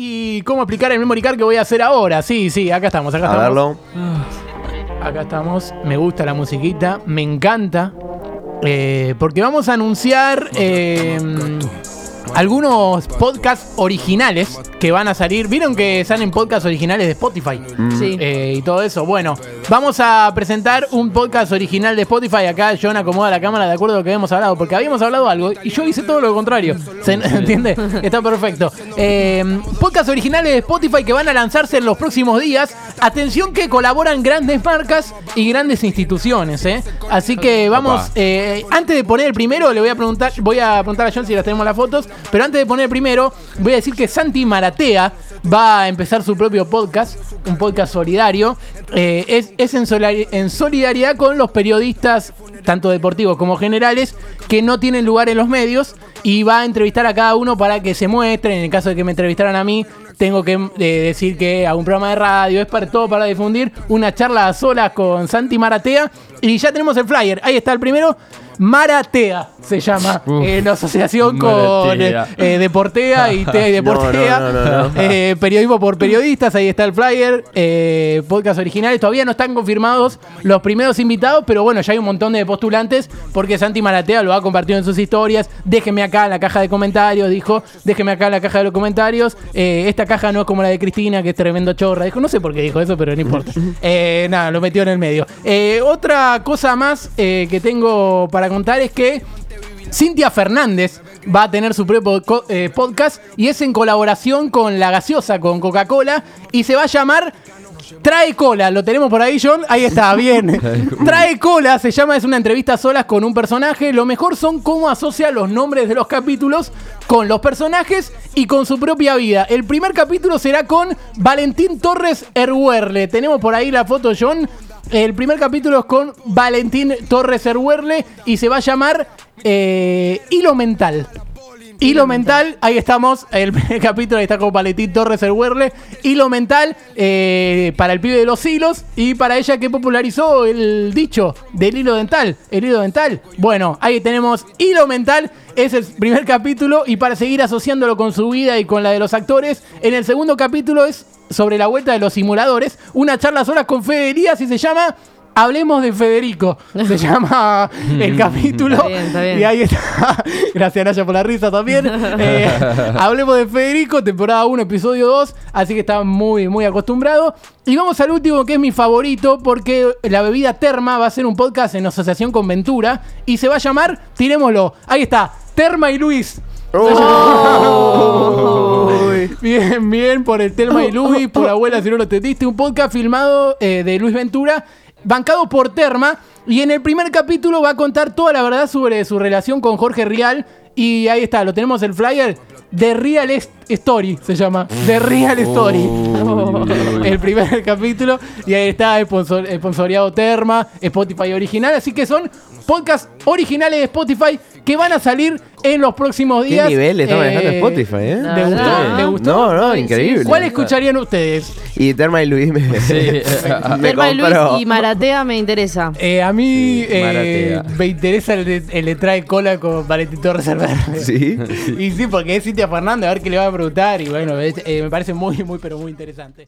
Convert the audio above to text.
¿Y cómo explicar el memory card que voy a hacer ahora? Sí, sí, acá estamos, acá A estamos. verlo. Acá estamos. Me gusta la musiquita, me encanta. eh, porque vamos a anunciar eh, algunos podcasts originales que van a salir. ¿Vieron que salen podcasts originales de Spotify? Sí. Eh, y todo eso. Bueno, vamos a presentar un podcast original de Spotify. Acá John acomoda la cámara de acuerdo a lo que habíamos hablado, porque habíamos hablado algo y yo hice todo lo contrario. ¿Se entiende? Está perfecto. Eh, podcast originales de Spotify que van a lanzarse en los próximos días. Atención que colaboran grandes marcas y grandes instituciones. ¿eh? Así que vamos, eh, antes de poner el primero, le voy a preguntar, voy a preguntar a John si las tenemos las fotos, pero antes de poner primero, voy a decir que Santi Maratea va a empezar su propio podcast, un podcast solidario. Eh, es es en, solari- en solidaridad con los periodistas, tanto deportivos como generales, que no tienen lugar en los medios y va a entrevistar a cada uno para que se muestren. En el caso de que me entrevistaran a mí, tengo que eh, decir que hago un programa de radio, es para todo para difundir una charla a solas con Santi Maratea. Y ya tenemos el flyer, ahí está el primero. Maratea se llama, Uf. en asociación con eh, eh, Deportea y Tea y Deportea. No, no, no, no. Eh, periodismo por periodistas, ahí está el flyer. Eh, podcast originales, todavía no están confirmados los primeros invitados, pero bueno, ya hay un montón de postulantes porque Santi Maratea lo ha compartido en sus historias. Déjeme acá en la caja de comentarios, dijo. Déjeme acá en la caja de los comentarios. Eh, esta caja no es como la de Cristina, que es tremendo chorra. Dijo, no sé por qué dijo eso, pero no importa. Eh, nada, lo metió en el medio. Eh, otra cosa más eh, que tengo para contar es que Cintia Fernández va a tener su propio podcast y es en colaboración con la gaseosa, con Coca-Cola, y se va a llamar Trae Cola. ¿Lo tenemos por ahí, John? Ahí está, bien. Trae Cola se llama, es una entrevista a solas con un personaje. Lo mejor son cómo asocia los nombres de los capítulos con los personajes y con su propia vida. El primer capítulo será con Valentín Torres Erhuerle. Tenemos por ahí la foto, John. El primer capítulo es con Valentín Torres Erhuerle y se va a llamar eh, Hilo Mental. Hilo mental, ahí estamos, el primer capítulo, ahí está con Valentín Torres el Huerle. Hilo mental eh, para el pibe de los hilos y para ella que popularizó el dicho del hilo dental. El hilo dental. Bueno, ahí tenemos hilo mental, es el primer capítulo y para seguir asociándolo con su vida y con la de los actores, en el segundo capítulo es sobre la vuelta de los simuladores, una charla sola con Fede Elías y se llama... Hablemos de Federico. Se llama el capítulo. Está bien, está bien. Y ahí está. Gracias, Naya, por la risa también. Eh, hablemos de Federico, temporada 1, episodio 2. Así que está muy, muy acostumbrado. Y vamos al último, que es mi favorito, porque la bebida Terma va a ser un podcast en asociación con Ventura. Y se va a llamar, tirémoslo, ahí está, Terma y Luis. Bien, bien, por el Telma y Luis, por abuela si no lo entendiste. Un podcast filmado eh, de Luis Ventura, bancado por Terma. Y en el primer capítulo va a contar toda la verdad sobre su relación con Jorge Rial. Y ahí está, lo tenemos el flyer. The Real Est- Story se llama. The Real Story. el primer capítulo. Y ahí está, sponsor, sponsoreado Terma, Spotify original. Así que son podcasts originales de Spotify que van a salir en los próximos ¿Qué días. nivel está manejando Eh, Spotify, eh? ¿Le gustó? ¿Le gustó? No, no, Sí, increíble. ¿Cuál escucharían ustedes? Y Terma y Luis me, me Terma y Luis y Maratea me interesa. Eh, a mí Sí, eh, me interesa el de, el de trae cola con Valentín Torres Alverde. Sí. Y sí, porque es Cintia Fernández, a ver qué le va a preguntar. Y bueno, eh, me parece muy, muy, pero muy interesante.